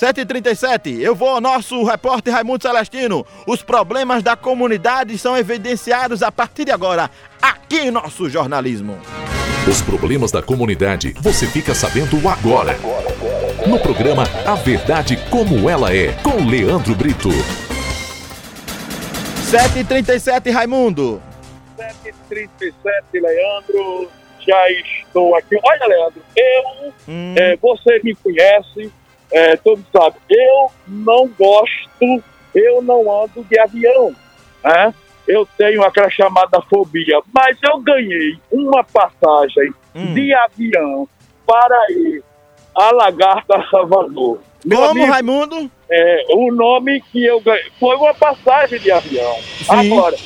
7h37, eu vou ao nosso repórter Raimundo Celestino. Os problemas da comunidade são evidenciados a partir de agora, aqui em nosso jornalismo. Os problemas da comunidade você fica sabendo agora. No programa A Verdade Como Ela É, com Leandro Brito. 7h37, Raimundo. 7h37, Leandro. Já estou aqui. Olha, Leandro, eu, Hum. é, você me conhece, é, todo sabe, eu não gosto, eu não ando de avião, né? Eu tenho aquela chamada fobia, mas eu ganhei uma passagem Hum. de avião para ir a Lagarta Salvador. Meu Como, amigo, Raimundo? é, o nome que eu ganhei foi uma passagem de avião. Sim. Agora,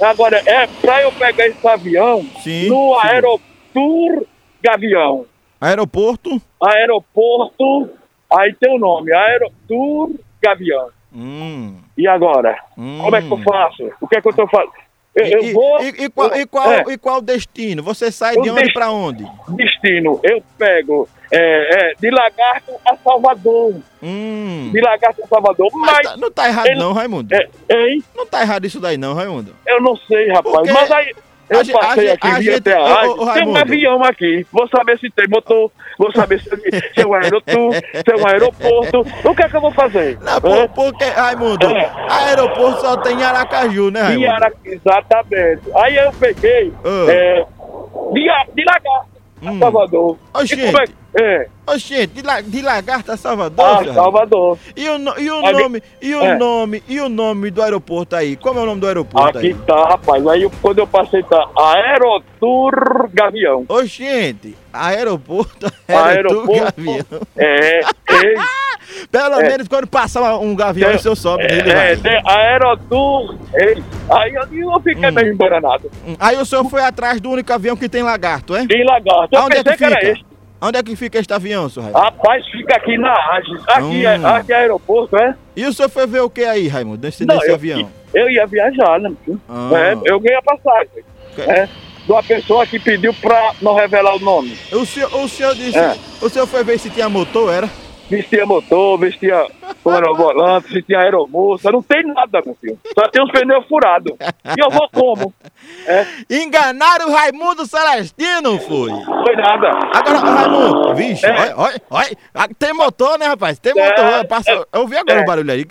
agora é para eu pegar esse avião Sim, no sim. Aerotour Gavião. Aeroporto. Aeroporto, aí tem o nome, Aerotour Gavião. Hum. E agora? Hum. Como é que eu faço? O que é que eu tô fazendo? Eu, E, eu vou. e- e qual, e, qual, É. e qual o destino? Você sai de onde pra onde? Destino, eu pego é, é, de Lagarto a Salvador. Hum. De Lagarto a Salvador. Mas Mas, tá- não tá errado ele- não, Raimundo. é, hein? Não tá errado isso daí não, Raimundo. Eu não sei, rapaz. Porque Mas aí. Eu a a passei gente- aqui, a até a ô, rádio. ô, Tem um avião aqui. Vou saber se tem motor. Vou saber se, se é um aerotour, se é um aeroporto. O que é que eu vou fazer? Não, por, porque, Raimundo, É. aeroporto só tem em Aracaju, né, Raimundo? Iara- exatamente. Aí eu peguei Ah. é, de, a- de lagarto a Hum. Salvador. Oxi. E como é, que- é, Oxente, de, la, de Lagarta a Salvador, a seu Raimundo? Salvador. E o, no- e o Aí- nome, e o É. nome, e o nome do aeroporto aí? Como é o nome do aeroporto Aqui aí? tá, rapaz. Aí eu- quando eu passei, tá Aerotour Gavião. Oxente, aeroporto, Aeroporto. aeroporto, gavião. É, ei, Pelo É. menos quando passar um gavião, É. o senhor sobe nele, é, vai. tem Aerotour. Ei, aí eu, eu fiquei Hum. meio embaranado. Hum, Aí o senhor foi atrás do único avião que tem lagarto, é? Tem lagarto. Eu Aonde é que que, fica? esse. Onde é que fica este avião, senhor Raimundo? Rapaz, fica aqui na Agis. Aqui, Hum. é, aqui é aeroporto, é? E o senhor foi ver o que aí, Raimundo, nesse, Não, nesse eu, avião? eu ia viajar, né? Ah. É, eu ganhei a passagem. Que- É, de uma pessoa que pediu pra não revelar o nome. O senhor, o senhor disse, É. o senhor foi ver se tinha motor, era? Vestia motor, vestia o volante, vestia aeromoça, não tem nada, meu filho. Só tem os pneus furados. E eu vou como? É, Enganaram o Raimundo Celestino, foi. foi nada. Agora, Raimundo, vixe, É. olha, olha, olha, ah, tem motor, né, rapaz? Tem É, motor, passa, eu vi agora é. o barulho aí.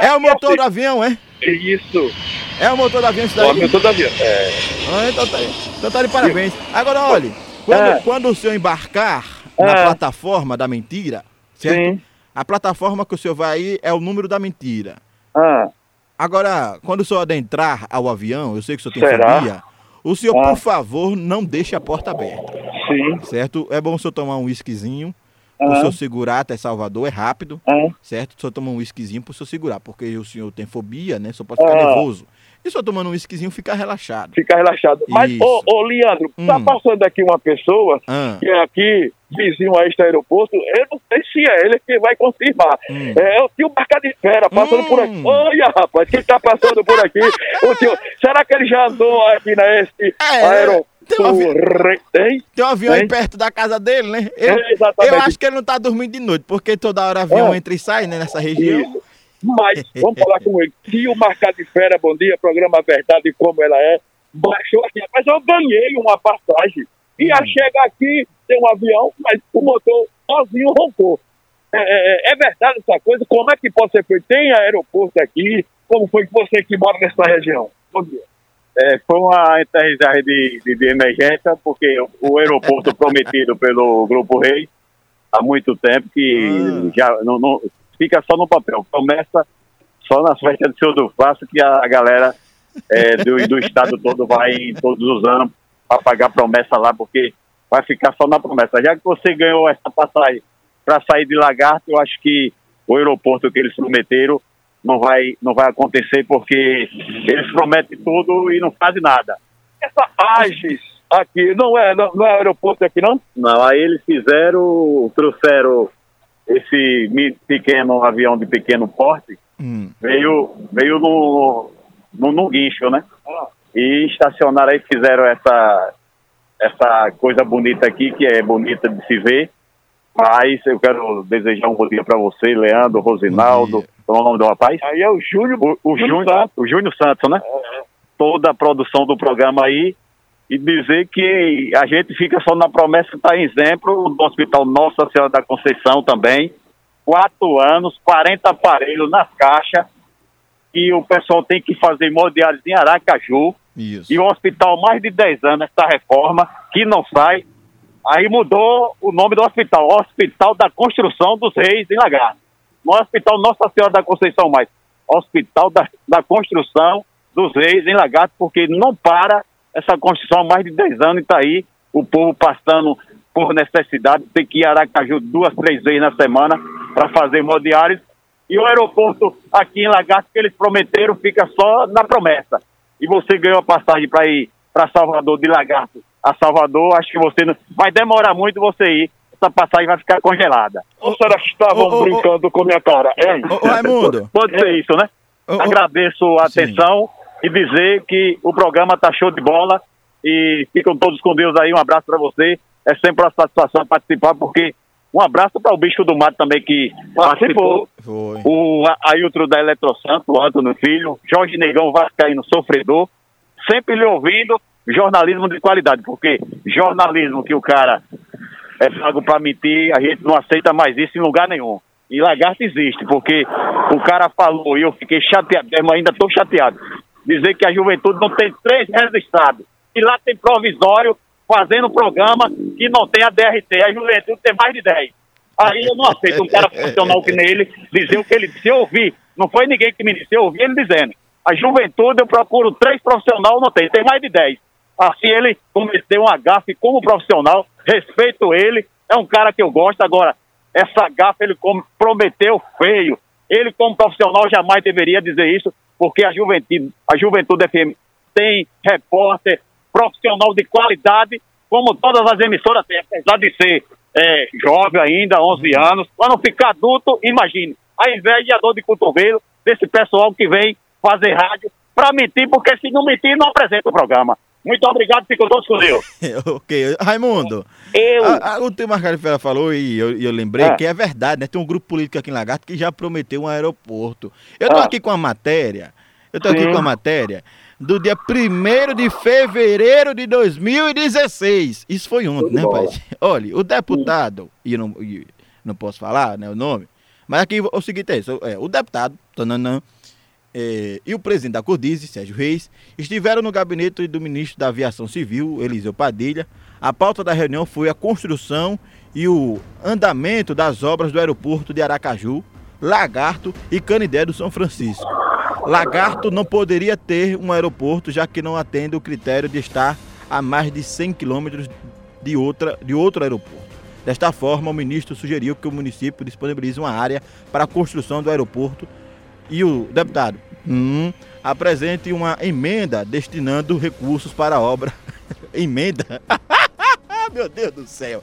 É o motor assim, do avião, é? Isso. É o motor do avião isso daí? meu todo avião. É. Ah, então, tá, então tá de parabéns. Agora, olha, quando, É. quando o senhor embarcar na É. plataforma da mentira, certo? Sim. A plataforma que o senhor vai aí é o número da mentira. Ah, Agora, quando o senhor adentrar ao avião, eu sei que o senhor tem Será? fobia, o senhor, Ah. por favor, não deixe a porta aberta, sim. certo? É bom o senhor tomar um whiskyzinho, o Ah, senhor segurar até Salvador, é rápido, ah, certo? O senhor toma um whiskyzinho pro senhor segurar, porque o senhor tem fobia, né? O senhor pode ficar Ah. nervoso. E o senhor tomando um whiskyzinho fica relaxado. fica relaxado. Mas, ô, ô, Leandro, tá Hum. passando aqui uma pessoa Ah, que é aqui, vizinho a este aeroporto, eu não sei se é ele que vai confirmar. Hum. É o tio Marca de Fera passando Hum. por aqui. Olha, rapaz, quem tá passando por aqui? o tio, será que ele já andou aqui neste É, aeroporto? tem um avi- Hein? tem um avião aí perto da casa dele, né? Eu, É, eu acho que ele não tá dormindo de noite, porque toda hora avião É. entra e sai, né, nessa região. Isso. Mas, vamos falar com ele. Tio Marca de Fera, bom dia, programa Verdade Como Ela É. Baixou aqui, mas eu ganhei uma passagem. Ia Hum. chegar aqui, tem um avião, mas o motor sozinho roncou. É, é- é verdade essa coisa? Como é que pode ser feito? Tem aeroporto aqui? Como foi que você que mora nessa região? Bom dia. É, foi uma aterrissagem de, de, de emergência, porque o, aeroporto prometido pelo Grupo Reis há muito tempo que Ah. já não, não- fica só no papel. Começa só nas festas de Senhor do Passo que a, a galera é, do, do estado todo vai todos os anos para pagar promessa lá, porque vai ficar só na promessa. Já que você ganhou essa passagem para sair de Lagarto, eu acho que o aeroporto que eles prometeram não vai, não vai acontecer, porque eles prometem tudo e não fazem nada. Essa Agis aqui, não é, não, não é aeroporto aqui, não? Não, aí eles fizeram, trouxeram esse pequeno avião de pequeno porte, Hum. veio, veio no, no, no guincho, né? E estacionaram aí, fizeram essa, essa coisa bonita aqui, que é bonita de se ver. Mas eu quero desejar um bom dia para você, Leandro, Rosinaldo. Qual é o nome do rapaz? Aí é o Júnior. O, o Júnior, Santos. o Júnior Santos, né? Toda a produção do programa aí. E dizer que a gente fica só na promessa que está em exemplo do Hospital Nossa Senhora da Conceição também. Quatro anos, 40 aparelhos nas caixas. E o pessoal tem que fazer hemodiálise em Aracaju. Isso. E o hospital, mais de 10 anos, essa reforma, que não sai. Aí mudou o nome do hospital, Hospital da Construção dos Reis em Lagarto. Não é Hospital Nossa Senhora da Conceição mais, Hospital da, da Construção dos Reis em Lagarto, porque não para essa construção há mais de 10 anos e está aí o povo passando por necessidade, tem que ir a Aracaju duas, três vezes na semana para fazer hemodiálise. E o aeroporto aqui em Lagarto, que eles prometeram, fica só na promessa. E você ganhou a passagem para ir para Salvador de Lagarto a Salvador, acho que você não... vai demorar muito você ir. Essa passagem vai ficar congelada. Ou será que estavam ô, ô, brincando com minha cara? Ô, ô, Raimundo. Pode ser isso, né? Agradeço a Sim. atenção e dizer que o programa tá show de bola e ficam todos com Deus aí. Um abraço para você. É sempre uma satisfação participar, porque um abraço para o bicho do mato também que participou. Foi. O Ailton da Eletrosanto, o Antônio Filho, Jorge Negão Vascaíno Sofredor, sempre lhe ouvindo jornalismo de qualidade, porque jornalismo que o cara é pago para mentir, a gente não aceita mais isso em lugar nenhum. E lagarto existe, porque o cara falou e eu fiquei chateado, mesmo ainda estou chateado. Dizer que a juventude não tem três registrados. E lá tem provisório fazendo programa que não tem a DRT. A juventude tem mais de 10. Aí eu não aceito um cara profissional que nem ele dizer o que ele disse. Eu ouvi, não foi ninguém que me disse, eu ouvi ele dizendo. A juventude eu procuro três profissionais, não tem, tem mais de 10. Assim ele cometeu um gafe como profissional, respeito ele, é um cara que eu gosto. Agora, essa gafe ele prometeu feio. Ele, como profissional, jamais deveria dizer isso, porque a juventude, a juventude FM tem repórter profissional de qualidade, como todas as emissoras têm, apesar de ser é, jovem ainda, 11 anos. Quando ficar adulto, imagine, a inveja e a dor de cotovelo desse pessoal que vem fazer rádio para mentir, porque se não mentir, não apresenta o programa. Muito obrigado, fico todos com Deus. ok. Raimundo, Eu. a, a, o que o Marcelo Ferreira falou e eu, eu lembrei Ah. que é verdade, né? Tem um grupo político aqui em Lagarto que já prometeu um aeroporto. Eu tô Ah. aqui com a matéria, eu tô aqui com a matéria do dia 1 de fevereiro de 2016. Isso foi ontem, né, bola. rapaz? Olha, o deputado, e eu não, e não posso falar né, o nome, mas aqui o seguinte é isso, é, o deputado, tananã, é, e o presidente da Cordize, Sérgio Reis, estiveram no gabinete do ministro da Aviação Civil, Eliseu Padilha. A pauta da reunião foi a construção e o andamento das obras do aeroporto de Aracaju, Lagarto e Canidé do São Francisco. Lagarto não poderia ter um aeroporto, já que não atende o critério de estar a mais de 100 quilômetros de, outra, de outro aeroporto. Desta forma, o ministro sugeriu que o município disponibilize uma área para a construção do aeroporto e o deputado hum, apresente uma emenda destinando recursos para a obra. emenda? Meu Deus do céu!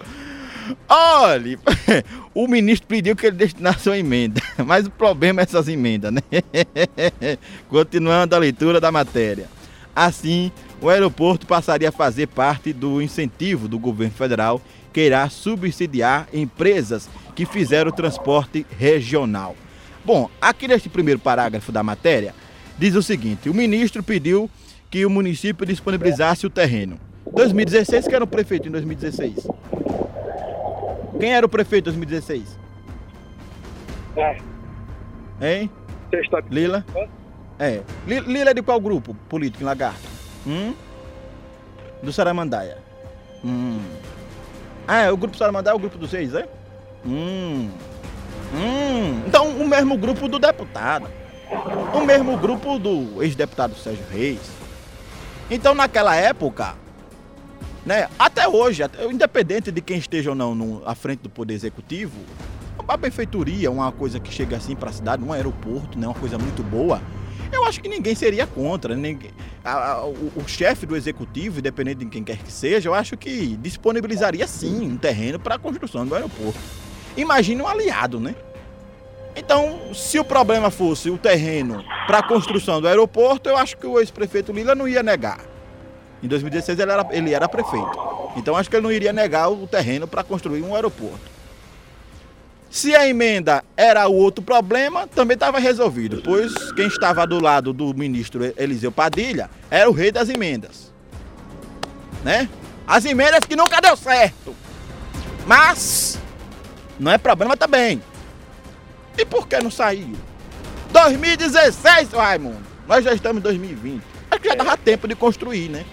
Olhe, o ministro pediu que ele destinasse uma emenda, mas o problema é essas emendas, né? Continuando a leitura da matéria. Assim, o aeroporto passaria a fazer parte do incentivo do governo federal que irá subsidiar empresas que fizeram o transporte regional. Bom, aqui neste primeiro parágrafo da matéria, diz o seguinte: o ministro pediu que o município disponibilizasse o terreno. 2016, que era o prefeito em 2016? Quem era o prefeito em 2016? É, Hein? está Lila? É. Li- Lila é de qual grupo político em Lagarto? Hum? Do Saramandaia. Hum. Ah, é o grupo Saramandaia é o grupo dos seis, é? Hum. Hum. Então, o mesmo grupo do deputado. O mesmo grupo do ex-deputado Sérgio Reis. Então, naquela época, né, até hoje, independente de quem esteja ou não no- à frente do Poder Executivo, uma benfeitoria, uma coisa que chega assim para a cidade, um aeroporto, né, uma coisa muito boa, eu acho que ninguém seria contra. Ninguém, a- a- o, o chefe do executivo, independente de quem quer que seja, eu acho que disponibilizaria sim um terreno para a construção do aeroporto. Imagine um aliado, né? Então, se o problema fosse o terreno para a construção do aeroporto, eu acho que o ex-prefeito Lila não ia negar. Em 2016 ele era, ele era prefeito. Então acho que ele não iria negar o terreno para construir um aeroporto. Se a emenda era o outro problema, também estava resolvido, pois quem estava do lado do ministro Eliseu Padilha era o rei das emendas. Né? As emendas que nunca deu certo. Mas não é problema também. E por que não saiu? 2016, seu Raimundo. Nós já estamos em 2020. Acho que já dava tempo de construir, né?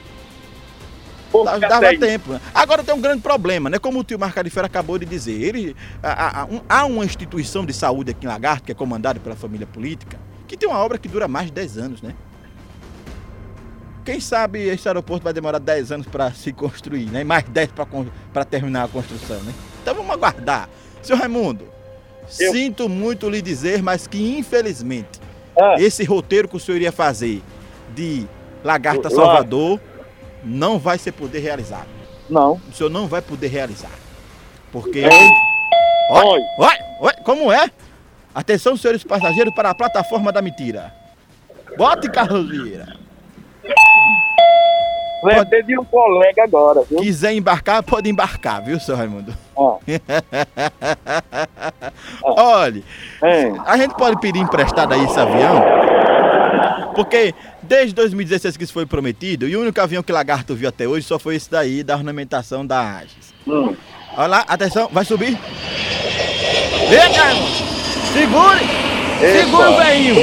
Dava, dava tempo. né? Agora tem um grande problema, né? Como o tio Marcarifera acabou de dizer, ele, há, há- um- há uma instituição de saúde aqui em Lagarto, que é comandada pela família política, que tem uma obra que dura mais de 10 anos, né? Quem sabe esse aeroporto vai demorar 10 anos para se construir, né? E mais 10 para terminar a construção, né? Então vamos aguardar. Seu Raimundo, Eu- sinto muito lhe dizer, mas que infelizmente Ah, esse roteiro que o senhor iria fazer de Lagarta. Salvador não vai ser poder realizar. não. O senhor não vai poder realizar. Porque. Oi, Oi. oi, oi, como é? Atenção, senhores passageiros, para a plataforma da mentira. Bote, Carlos Vieira. Lembrei de um colega agora, viu? Quiser embarcar, pode embarcar, viu, seu Raimundo? Ó, Olha, é. a gente pode pedir emprestado aí esse avião, porque desde 2016 que isso foi prometido, e o único avião que Lagarto viu até hoje só foi esse daí, da ornamentação da Agis. Hum. Olha lá, atenção, vai subir. Vem, Raimundo. Segure! Segura o Epa, veinho!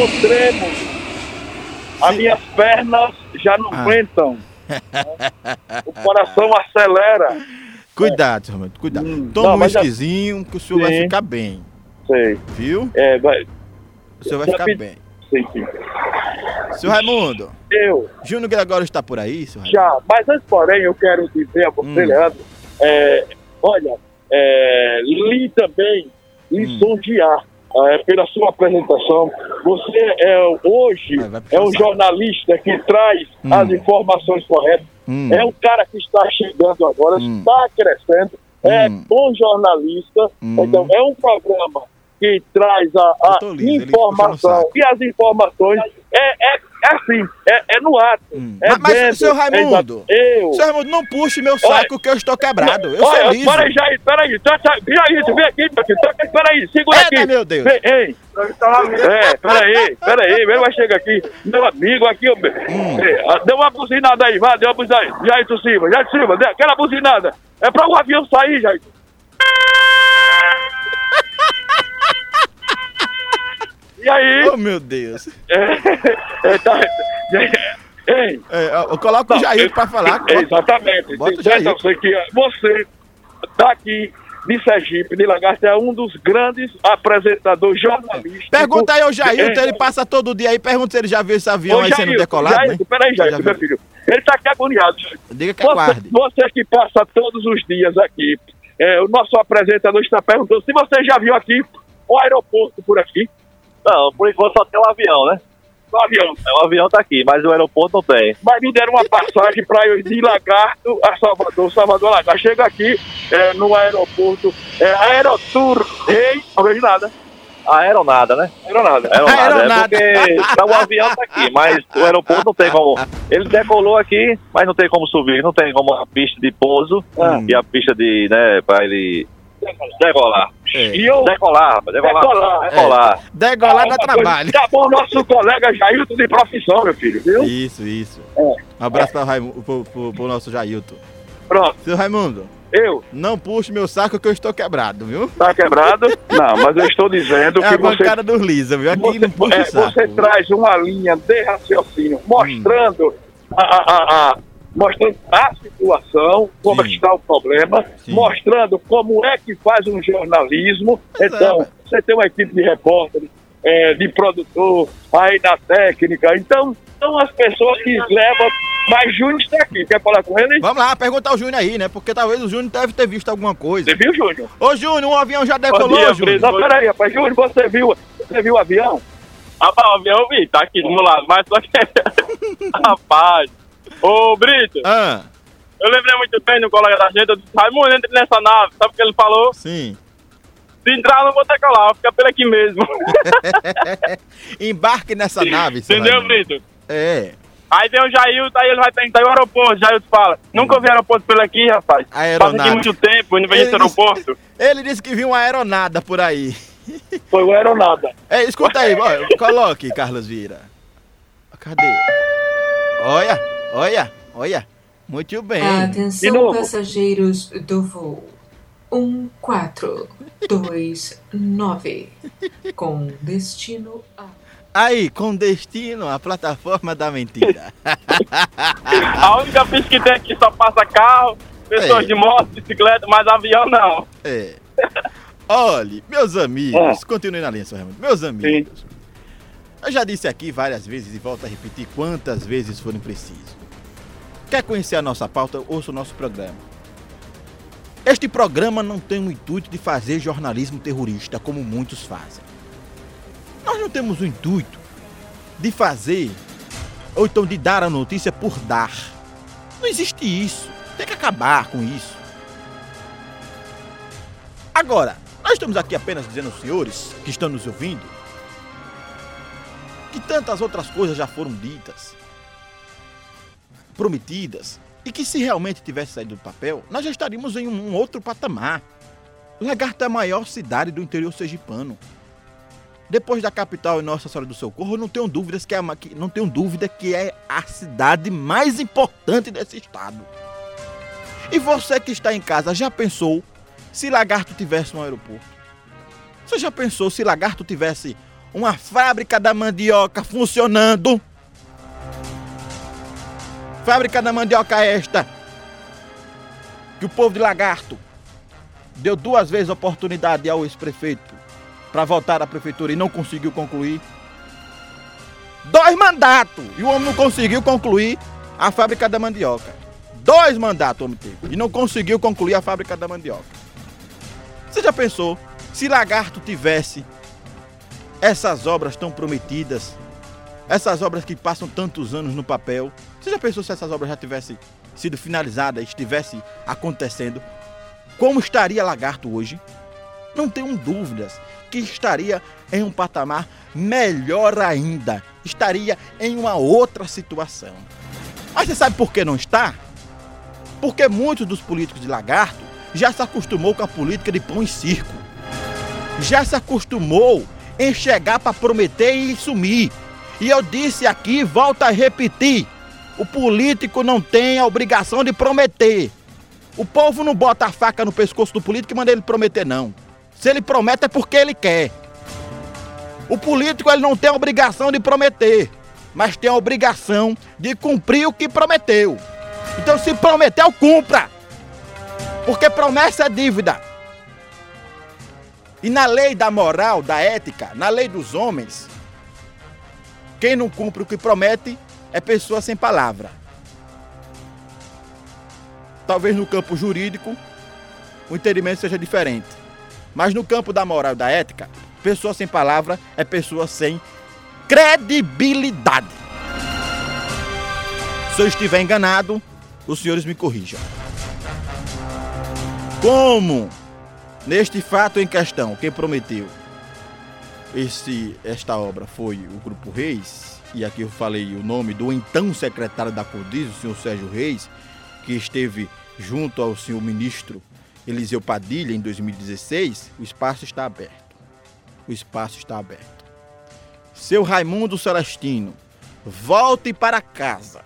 As minhas pernas já não Ah. aguentam. o coração acelera. Cuidado, seu Raimundo, cuidado. Hum, Toma não, um mas já- que o senhor vai Sim. ficar bem, Sei. viu? É, vai. O senhor vai Já ficar bem. Sim, sim. Seu Raimundo, Eu, Júnior Gregório está por aí, Raimundo? já. Mas antes, porém, eu quero dizer a você, Hum. Leandro, é, olha, é, li também, lisonjear é, pela sua apresentação. Você é hoje é um jornalista que traz Hum. as informações corretas. Hum. É um cara que está chegando agora, Hum. está crescendo, é Hum. bom jornalista. Hum. Então, é um programa que traz a, a no informação. E as informações é, é, é assim, é, é no ato. Hum. É Mas- mas, seu é Raimundo, eu. Seu Raimundo, não puxe meu saco que eu estou quebrado. Eu Olha, sou liso. Peraí, Jair, peraí. Jair, tu vem aqui, meu filho. Tá, peraí, segura Eita, aqui. meu Deus. Vem, ei. É, peraí, peraí. Ele vai chegar aqui. Meu amigo aqui. Hum. Ah, deu uma buzinada aí, vai, deu uma buzinada aí. Jair cima, Jair dê aquela buzinada. É pra o avião sair, Jair. E aí? Oh, meu Deus. É, é, tá, ei, É, eu coloco o Jair pra falar. é, Exatamente. Bota o Então, Jair. você, que, você daqui de Sergipe, de Lagarto, é um dos grandes apresentadores jornalistas. Pergunta aí ao Jair, É, ele passa todo dia aí, pergunta se ele já viu esse avião aí sendo decolado, Jair, né? Peraí, Jair, meu filho. Ele tá aqui agoniado. Diga que Você, aguarde. você que passa todos os dias aqui, é, o nosso apresentador está perguntando se você já viu aqui o aeroporto por aqui. Não, por enquanto só tem um avião, né? O avião. É, O avião tá aqui, mas o aeroporto não tem. Mas me deram uma passagem para eu ir de Lagarto a Salvador, Salvador Lagarto. Chega aqui é, no aeroporto, é, Aerotour, Rei, não vejo nada. Aeronada, né? Aeronada. Aeronada. Aeronada. É porque tá, o avião tá aqui, mas o aeroporto não tem como. Ele decolou aqui, mas não tem como subir, não tem como a pista de pouso Ah. e a pista de, né, pra ele decolar. É. E eu. Decolar, rapaz, decolar. Decolar. Decolar. Degolar dá trabalho. Tá bom, nosso colega Jailton de profissão, meu filho, viu? Isso, isso. É. Um abraço pra Raimundo, pro, pro- pro nosso Jailton. Pronto, Seu Raimundo, eu. não puxe meu saco que eu estou quebrado, viu? Tá quebrado? Não, mas eu estou dizendo É que a você bancada dos Lisa, viu? Aqui Você, não puxa é, o saco. você traz uma linha de raciocínio mostrando a, a, a- a- mostrando a situação, como Sim. está o problema, Sim. mostrando como é que faz um jornalismo. Pois é, então, mas- você tem uma equipe de repórteres, é, de produtor, aí na técnica. Então, são as pessoas que levam. Mas Júnior está aqui. Quer falar com ele? Vamos lá, perguntar ao Júnior aí, né? Porque talvez o Júnior deve ter visto alguma coisa. Você viu, Júnior? Ô, Júnior, um avião já decolou, dia, Júnior? Não, peraí, rapaz. Júnior, você viu, você viu o avião? Rapaz, o avião eu vi, tá aqui do meu lado, mas só que. Rapaz. Ô, Brito, Ah, eu lembrei muito bem do colega da gente, eu disse, Raimundo, entre nessa nave. Sabe o que ele falou? sim. Se entrar, eu não vou decolar, vou ficar por aqui mesmo. Embarque nessa nave, Entendeu, Raimundo. Brito? É. Aí vem o Jailton, aí ele vai perguntar e o aeroporto. Jailton fala, nunca vi aeroporto por aqui, rapaz. Passa Aeronave. aqui muito tempo, não vejo esse Ele disse- aeroporto. Ele disse que viu uma aeronada por aí. Foi o aeronada. É, escuta aí, ó, coloque, Carlos Vira. Cadê? Olha, olha, olha. Muito bem. Atenção, passageiros do voo 1429 com destino a. Aí, com destino à plataforma da mentira. A única pista que tem aqui só passa carro, pessoas É. de moto, bicicleta, mas avião não. É. Olhe, meus amigos, continue na linha, seu Raimundo. Meus amigos, eu já disse aqui várias vezes e volto a repetir quantas vezes forem preciso. Quer conhecer a nossa pauta? Ouça o nosso programa. Este programa não tem o intuito de fazer jornalismo terrorista, como muitos fazem. Nós não temos o intuito de fazer, ou então de dar a notícia por dar. Não existe isso. Tem que acabar com isso. Agora, nós estamos aqui apenas dizendo aos senhores que estão nos ouvindo que tantas outras coisas já foram ditas, prometidas, e que se realmente tivesse saído do papel, nós já estaríamos em um outro patamar. Lagarto é a maior cidade do interior sergipano. Depois da capital e Nossa Senhora do Socorro, não tenho dúvidas que é, que- não tenho dúvida que é a cidade mais importante desse estado. E você que está em casa já pensou se Lagarto tivesse um aeroporto? Você já pensou se Lagarto tivesse uma fábrica da mandioca funcionando? Fábrica da mandioca esta que o povo de Lagarto deu duas vezes oportunidade ao ex-prefeito para voltar à prefeitura e não conseguiu concluir. Dois mandatos e o homem não conseguiu concluir a fábrica da mandioca. Dois mandatos o homem teve e não conseguiu concluir a fábrica da mandioca. Você já pensou se Lagarto tivesse essas obras tão prometidas, essas obras que passam tantos anos no papel? Você já pensou se essas obras já tivessem sido finalizadas, estivesse acontecendo? Como estaria Lagarto hoje? Não tenho dúvidas que estaria em um patamar melhor ainda. Estaria em uma outra situação. Mas você sabe por que não está? Porque muitos dos políticos de Lagarto já se acostumou com a política de pão e circo. Já se acostumou em chegar para prometer e sumir. E eu disse aqui, volto a repetir: o político não tem a obrigação de prometer. O povo não bota a faca no pescoço do político e manda ele prometer, não. Se ele promete é porque ele quer. O político ele não tem a obrigação de prometer, mas tem a obrigação de cumprir o que prometeu. Então, se prometeu, cumpra. Porque promessa é dívida. E na lei da moral, da ética, na lei dos homens, quem não cumpre o que promete é pessoa sem palavra. Talvez no campo jurídico o entendimento seja diferente. Mas no campo da moral e da ética, pessoa sem palavra é pessoa sem credibilidade. Se eu estiver enganado, os senhores me corrijam. Como neste fato em questão, quem prometeu esse, esta obra foi o Grupo Reis, e aqui eu falei o nome do então secretário da Codiz, o senhor Sérgio Reis, que esteve junto ao senhor ministro Eliseu Padilha em 2016, o espaço está aberto. O espaço está aberto. Seu Raimundo Celestino, volte para casa,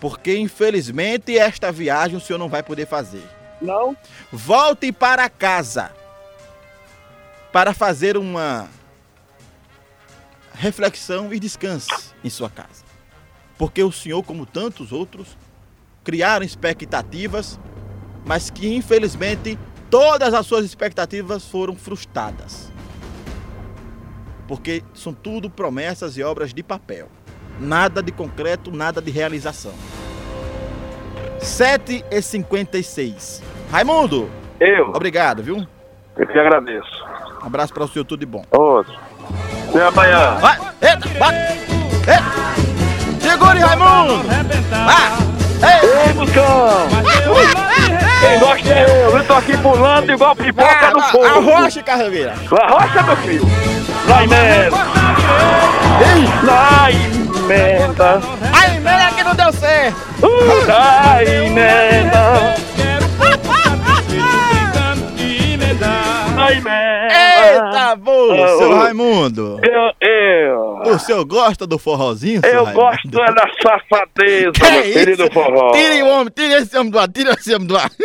porque infelizmente esta viagem o senhor não vai poder fazer. Não? Volte para casa para fazer uma reflexão e descanse em sua casa. Porque o senhor, como tantos outros, criaram expectativas, mas que infelizmente todas as suas expectativas foram frustradas. Porque são tudo promessas e obras de papel. Nada de concreto, nada de realização. 7 e 56. Raimundo, Eu, obrigado, viu? eu te agradeço. Um abraço para o senhor, tudo de bom. Outro. Até amanhã. Vai! Eita! Bate! Eita! Segure, Raimundo! Vai! Ei! Buscão! Quem gosta é eu. Eu tô aqui pulando igual pipoca no fogo. Arrocha, Carreira! Arrocha, meu filho. Lá emenda. Ei! Lá emenda. A emenda aqui no Ai, nena. Ai, nena. Eita, ah. boa, seu eu, Raimundo. Eu, eu, o senhor gosta do forrozinho, senhor? Eu gosto é da safadeza, que meu querido forró. Tire o homem, tire esse homem do ar, tire esse homem do ar.